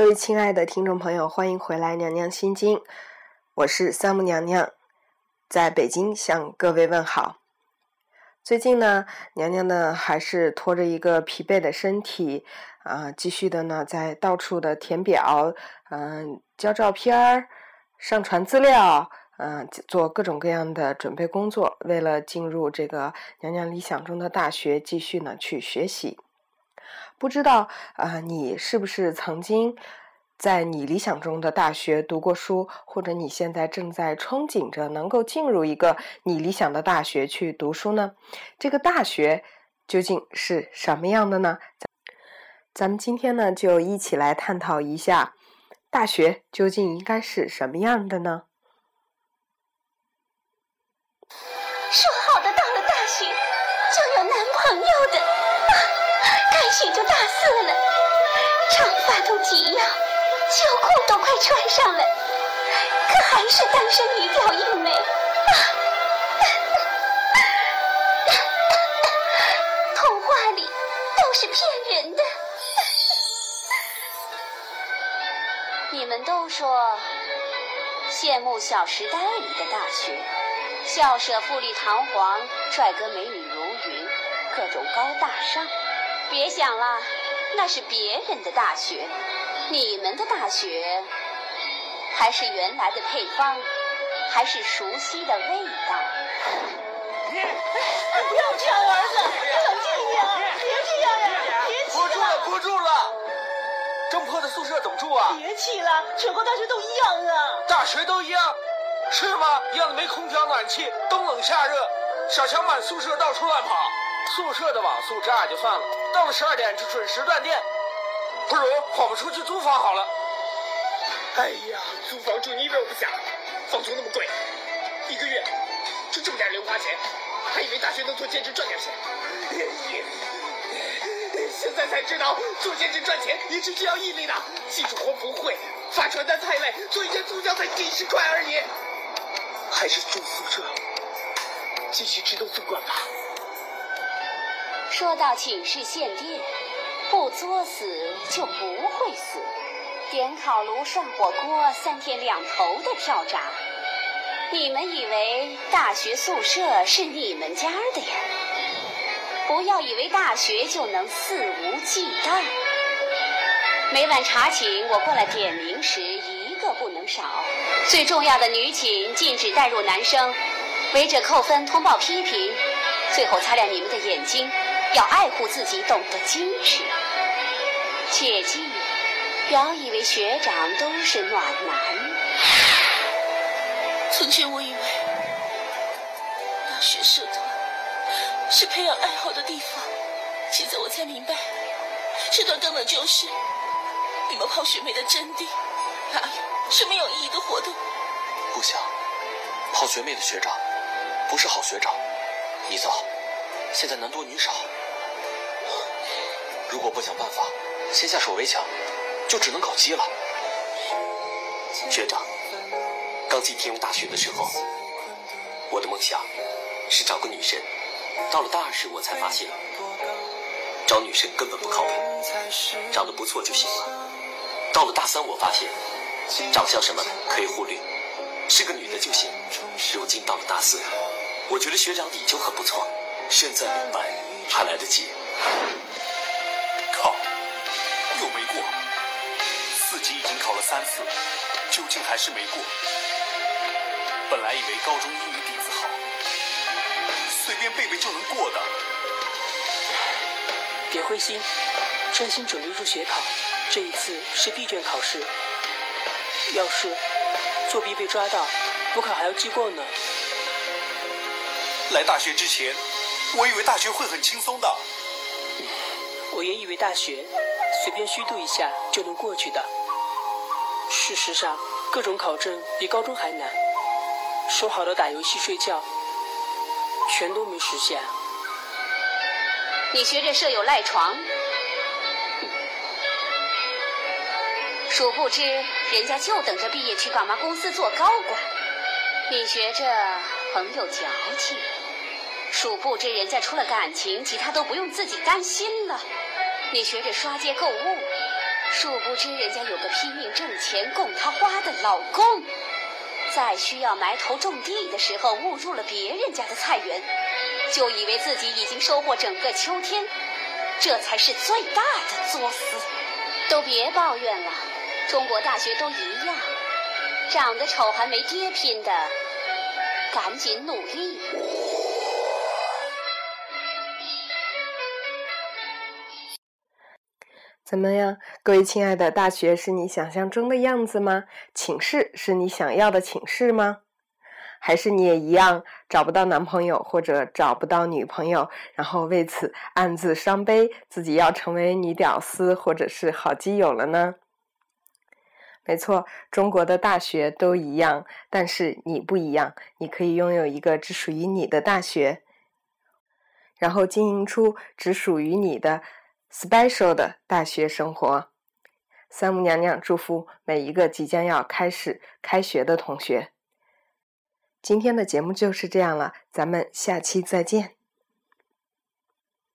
各位亲爱的听众朋友，欢迎回来《娘娘心经》，我是三木娘娘，在北京向各位问好。最近呢，娘娘呢还是拖着一个疲惫的身体啊，继续的呢在到处的填表，嗯，交照片儿，上传资料，嗯，做各种各样的准备工作，为了进入这个娘娘理想中的大学，继续呢去学习。不知道啊，你是不是曾经在你理想中的大学读过书，或者你现在正在憧憬着能够进入一个你理想的大学去读书呢？这个大学究竟是什么样的呢？咱们今天呢，就一起来探讨一下，大学究竟应该是什么样的呢？许就大四了，长发都及腰，秋裤都快穿上了，可还是单身女屌一枚。童话里都是骗人的。你们都说羡慕《小时代》里的大学，校舍富丽堂皇，帅哥美女如云，各种高大上。别想了，那是别人的大学，你们的大学还是原来的配方，还是熟悉的味道。不 要这样，儿子，冷静一点啊！别这样呀，别气了。不住了，不住了！这么破的宿舍怎么住啊？别气了，全国大学都一样啊。大学都一样？是吗？一样的没空调暖气，冬冷夏热，小强满宿舍到处乱跑。宿舍的网速这也就算了，到了十二点就准时断电，不如我们出去租房好了。哎呀，租房住你以为我不想？房租那么贵，一个月就这么点零花钱，还以为大学能做兼职赚点钱。现在才知道做兼职赚钱也是需要毅力的，记住活不会，发传单太累，做一天租金才几十块而已。还是住宿舍，继续吃顿宿管吧。说到寝室限电，不作死就不会死。点烤炉涮火锅，三天两头的跳闸。你们以为大学宿舍是你们家的呀？不要以为大学就能肆无忌惮。每晚查寝，我过来点名时一个不能少。最重要的女寝禁止带入男生，违者扣分，通报批评。最后擦亮你们的眼睛。要爱护自己，懂得矜持。切记，不要以为学长都是暖男。从前我以为大学社团是培养爱好的地方，现在我才明白，社团根本就是你们泡学妹的真谛。哪有是没有意义的活动？不行，泡学妹的学长不是好学长。你走，现在男多女少。如果不想办法先下手为强，就只能搞基了。学长，刚进天庸大学的时候，我的梦想是找个女神。到了大二时，我才发现，找女神根本不靠谱，长得不错就行了。到了大三，我发现，长相什么的可以忽略，是个女的就行。如今到了大四，我觉得学长你就很不错。现在明白还来得及。三次，究竟还是没过。本来以为高中英语底子好，随便背背就能过的。别灰心，专心准备入学考。这一次是闭卷考试，要是作弊被抓到，补考还要记过呢。来大学之前，我以为大学会很轻松的。我也以为大学随便虚度一下就能过去的。事实上，各种考证比高中还难。说好的打游戏睡觉，全都没实现。你学着舍友赖床，殊不知人家就等着毕业去爸妈公司做高管。你学着朋友矫情，殊不知人家除了感情，其他都不用自己担心了。你学着刷街购物。殊不知人家有个拼命挣钱供她花的老公，在需要埋头种地的时候误入了别人家的菜园，就以为自己已经收获整个秋天，这才是最大的作死。都别抱怨了，中国大学都一样，长得丑还没爹拼的，赶紧努力。怎么样，各位亲爱的，大学是你想象中的样子吗？寝室是你想要的寝室吗？还是你也一样找不到男朋友或者找不到女朋友，然后为此暗自伤悲，自己要成为女屌丝或者是好基友了呢？没错，中国的大学都一样，但是你不一样，你可以拥有一个只属于你的大学，然后经营出只属于你的。Special 的大学生活，三木娘娘祝福每一个即将要开始开学的同学。今天的节目就是这样了，咱们下期再见。